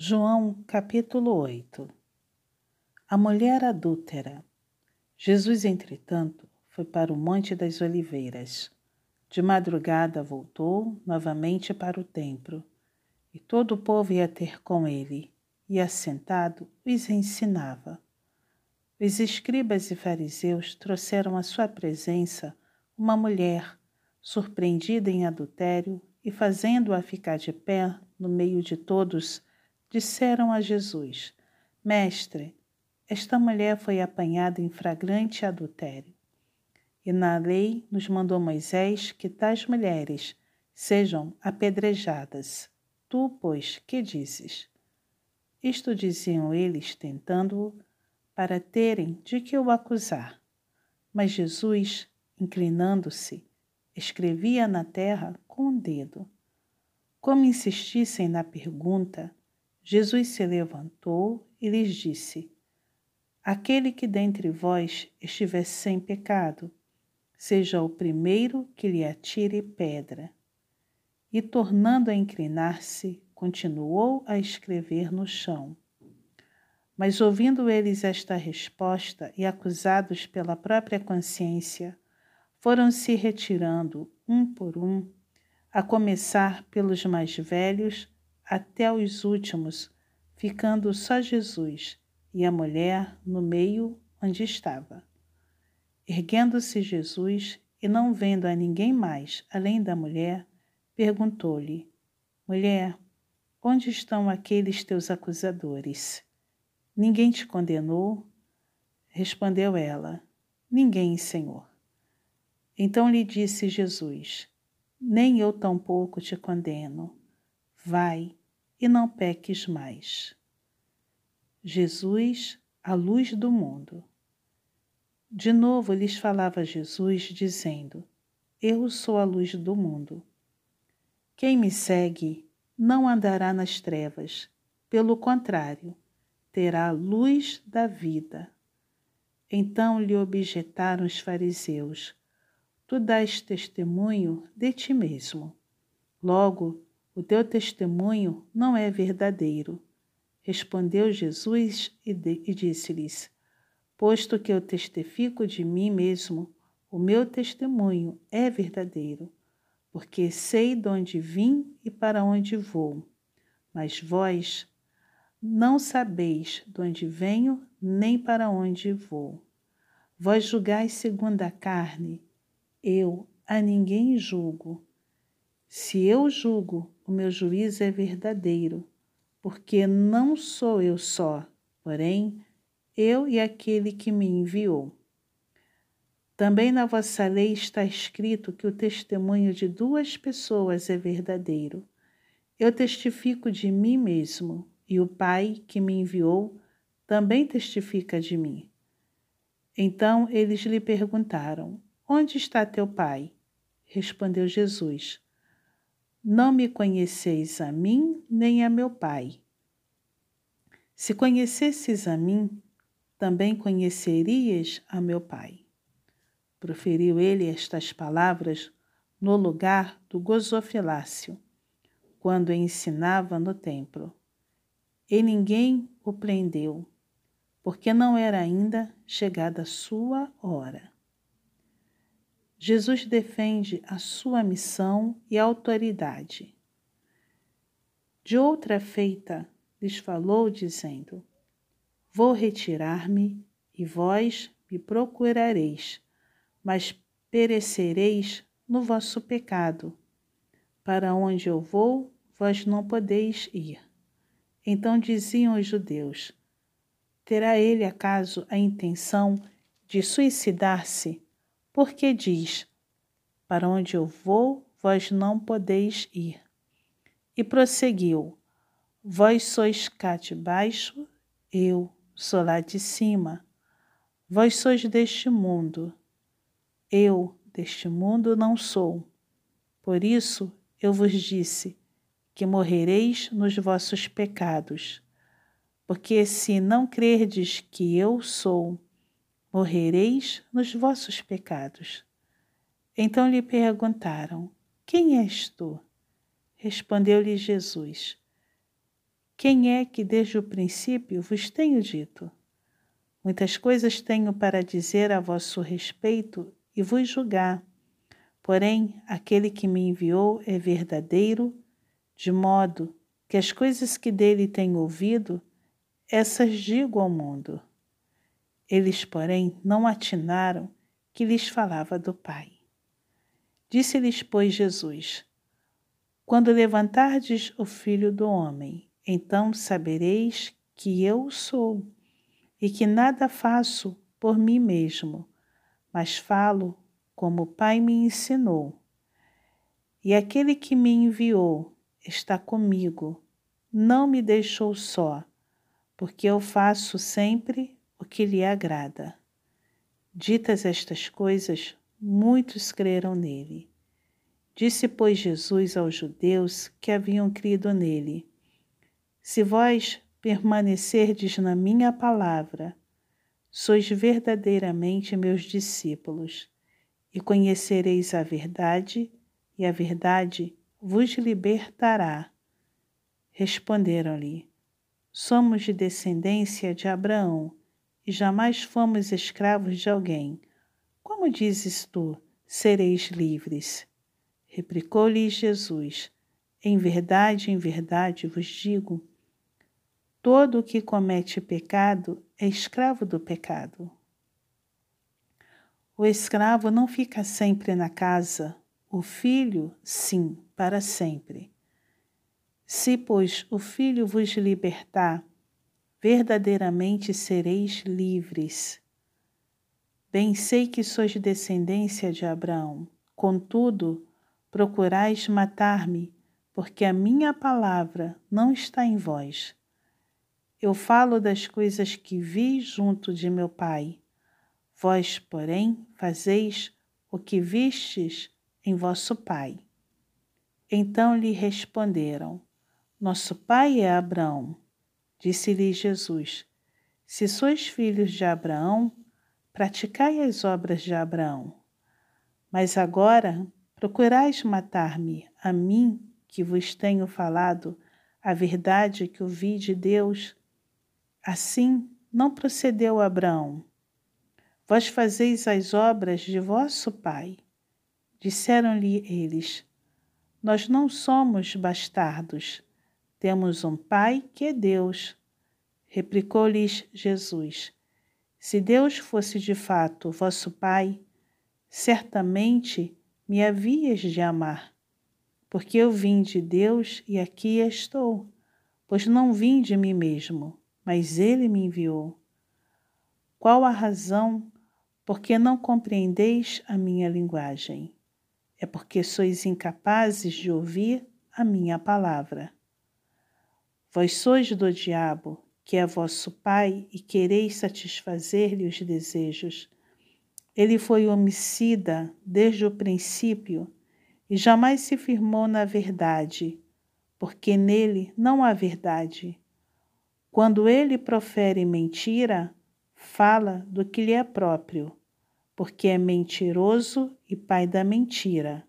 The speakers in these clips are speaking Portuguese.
João capítulo 8 A mulher adúltera. Jesus, entretanto, foi para o Monte das Oliveiras. De madrugada voltou novamente para o templo, e todo o povo ia ter com ele, e assentado os ensinava. Os escribas e fariseus trouxeram à sua presença uma mulher, surpreendida em adultério, e fazendo-a ficar de pé no meio de todos, disseram a Jesus: Mestre, esta mulher foi apanhada em flagrante adultério. E na lei nos mandou Moisés que tais mulheres sejam apedrejadas. Tu, pois, que dizes? Isto diziam eles, tentando-o, para terem de que o acusar. Mas Jesus, inclinando-se, escrevia na terra com o um dedo. Como insistissem na pergunta, Jesus se levantou e lhes disse: Aquele que dentre vós estiver sem pecado, seja o primeiro que lhe atire pedra. E tornando a inclinar-se, continuou a escrever no chão. Mas ouvindo eles esta resposta e acusados pela própria consciência, foram se retirando um por um, a começar pelos mais velhos até os últimos, ficando só Jesus e a mulher no meio onde estava. Erguendo-se Jesus e não vendo a ninguém mais além da mulher, perguntou-lhe: Mulher, onde estão aqueles teus acusadores? Ninguém te condenou? Respondeu ela: Ninguém, Senhor. Então lhe disse Jesus: Nem eu tampouco te condeno. Vai e não peques mais. Jesus, a luz do mundo. De novo lhes falava Jesus, dizendo: Eu sou a luz do mundo. Quem me segue não andará nas trevas, pelo contrário, terá a luz da vida. Então lhe objetaram os fariseus: Tu dás testemunho de ti mesmo. Logo, o teu testemunho não é verdadeiro. Respondeu Jesus e, e disse-lhes: Posto que eu testifico de mim mesmo, o meu testemunho é verdadeiro, porque sei de onde vim e para onde vou. Mas vós não sabeis de onde venho nem para onde vou. Vós julgais segundo a carne, eu a ninguém julgo. Se eu julgo, o meu juízo é verdadeiro, porque não sou eu só, porém, eu e aquele que me enviou. Também na vossa lei está escrito que o testemunho de duas pessoas é verdadeiro. Eu testifico de mim mesmo, e o Pai que me enviou também testifica de mim. Então eles lhe perguntaram: Onde está teu Pai? Respondeu Jesus: não me conheceis a mim nem a meu Pai. Se conhecesses a mim, também conhecerias a meu Pai. Proferiu ele estas palavras no lugar do gozofilácio, quando ensinava no templo. E ninguém o prendeu, porque não era ainda chegada a sua hora. Jesus defende a sua missão e autoridade. De outra feita, lhes falou, dizendo: Vou retirar-me e vós me procurareis, mas perecereis no vosso pecado. Para onde eu vou, vós não podeis ir. Então diziam os judeus: Terá ele acaso a intenção de suicidar-se? Porque diz: Para onde eu vou, vós não podeis ir. E prosseguiu: Vós sois cá de baixo, eu sou lá de cima. Vós sois deste mundo, eu deste mundo não sou. Por isso eu vos disse que morrereis nos vossos pecados. Porque se não crerdes que eu sou, morrereis nos vossos pecados. Então lhe perguntaram: Quem és tu? Respondeu-lhe Jesus: Quem é que desde o princípio vos tenho dito? Muitas coisas tenho para dizer a vosso respeito e vos julgar. Porém, aquele que me enviou é verdadeiro, de modo que as coisas que dele tenho ouvido, essas digo ao mundo. Eles, porém, não atinaram que lhes falava do Pai. Disse-lhes, pois, Jesus: Quando levantardes o Filho do Homem, então sabereis que eu sou, e que nada faço por mim mesmo, mas falo como o Pai me ensinou. E aquele que me enviou está comigo, não me deixou só, porque eu faço sempre o que lhe agrada. Ditas estas coisas, muitos creram nele. Disse, pois, Jesus aos judeus que haviam crido nele: se vós permanecerdes na minha palavra, sois verdadeiramente meus discípulos, e conhecereis a verdade, e a verdade vos libertará. Responderam-lhe: Somos de descendência de Abraão, e jamais fomos escravos de alguém. Como dizes tu, sereis livres? Replicou-lhe Jesus: Em verdade, em verdade vos digo Todo o que comete pecado é escravo do pecado. O escravo não fica sempre na casa, o filho, sim, para sempre. Se, pois, o filho vos libertar, verdadeiramente sereis livres. Bem sei que sois descendência de Abraão, contudo, procurais matar-me, porque a minha palavra não está em vós. Eu falo das coisas que vi junto de meu Pai. Vós, porém, fazeis o que vistes em vosso Pai. Então lhe responderam: Nosso pai é Abraão. Disse-lhe Jesus: Se sois filhos de Abraão, praticai as obras de Abraão. Mas agora procurais matar-me, a mim que vos tenho falado a verdade que ouvi de Deus Assim não procedeu Abraão. Vós fazeis as obras de vosso pai. Disseram-lhe eles: Nós não somos bastardos, temos um pai que é Deus. Replicou-lhes Jesus: Se Deus fosse de fato vosso pai, certamente me havias de amar, porque eu vim de Deus e aqui estou, pois não vim de mim mesmo mas ele me enviou. Qual a razão por que não compreendeis a minha linguagem? É porque sois incapazes de ouvir a minha palavra. Vós sois do diabo, que é vosso pai, e quereis satisfazer-lhe os desejos. Ele foi homicida desde o princípio e jamais se firmou na verdade, porque nele não há verdade. Quando ele profere mentira, fala do que lhe é próprio, porque é mentiroso e pai da mentira.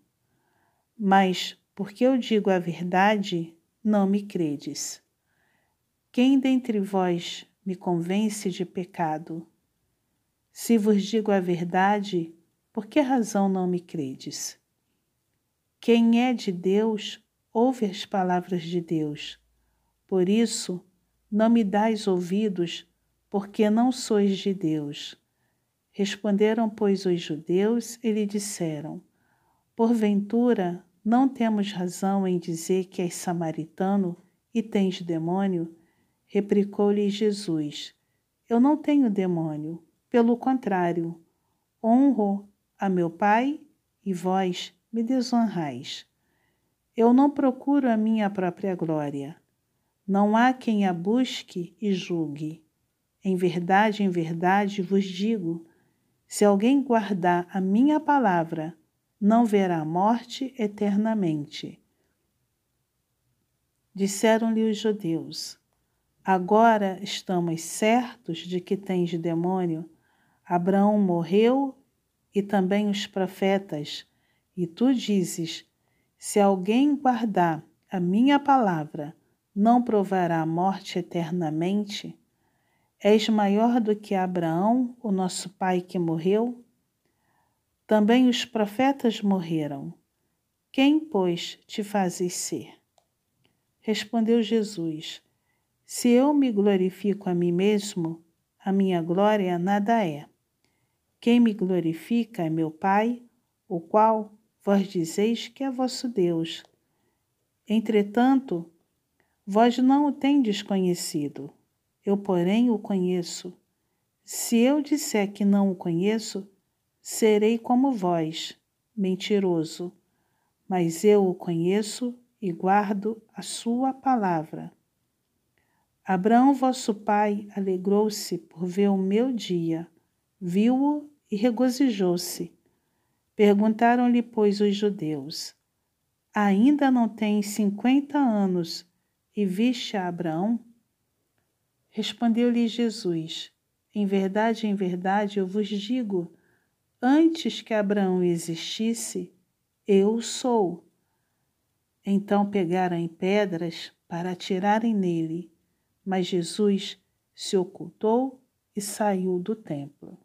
Mas, porque eu digo a verdade, não me credes. Quem dentre vós me convence de pecado? Se vos digo a verdade, por que razão não me credes? Quem é de Deus, ouve as palavras de Deus. Por isso, não me dais ouvidos, porque não sois de Deus. Responderam, pois, os judeus e lhe disseram: Porventura, não temos razão em dizer que és samaritano e tens demônio? Replicou-lhe Jesus: Eu não tenho demônio, pelo contrário, honro a meu Pai e vós me desonrais. Eu não procuro a minha própria glória. Não há quem a busque e julgue. Em verdade, em verdade vos digo: se alguém guardar a minha palavra, não verá a morte eternamente. Disseram-lhe os judeus: Agora estamos certos de que tens demônio. Abraão morreu e também os profetas, e tu dizes: Se alguém guardar a minha palavra, não provará a morte eternamente? És maior do que Abraão, o nosso pai que morreu? Também os profetas morreram. Quem, pois, te fazes ser? Respondeu Jesus: Se eu me glorifico a mim mesmo, a minha glória nada é. Quem me glorifica é meu Pai, o qual vós dizeis que é vosso Deus. Entretanto, vós não o tendes conhecido eu, porém, o conheço. Se eu disser que não o conheço, serei como vós, mentiroso. Mas eu o conheço e guardo a sua palavra. Abraão, vosso pai, alegrou-se por ver o meu dia, viu-o e regozijou-se. Perguntaram-lhe, pois, os judeus: Ainda não tens cinquenta anos e viste a Abraão? Respondeu-lhe Jesus: Em verdade, em verdade, eu vos digo, antes que Abraão existisse, eu sou. Então pegaram em pedras para atirarem nele, mas Jesus se ocultou e saiu do templo.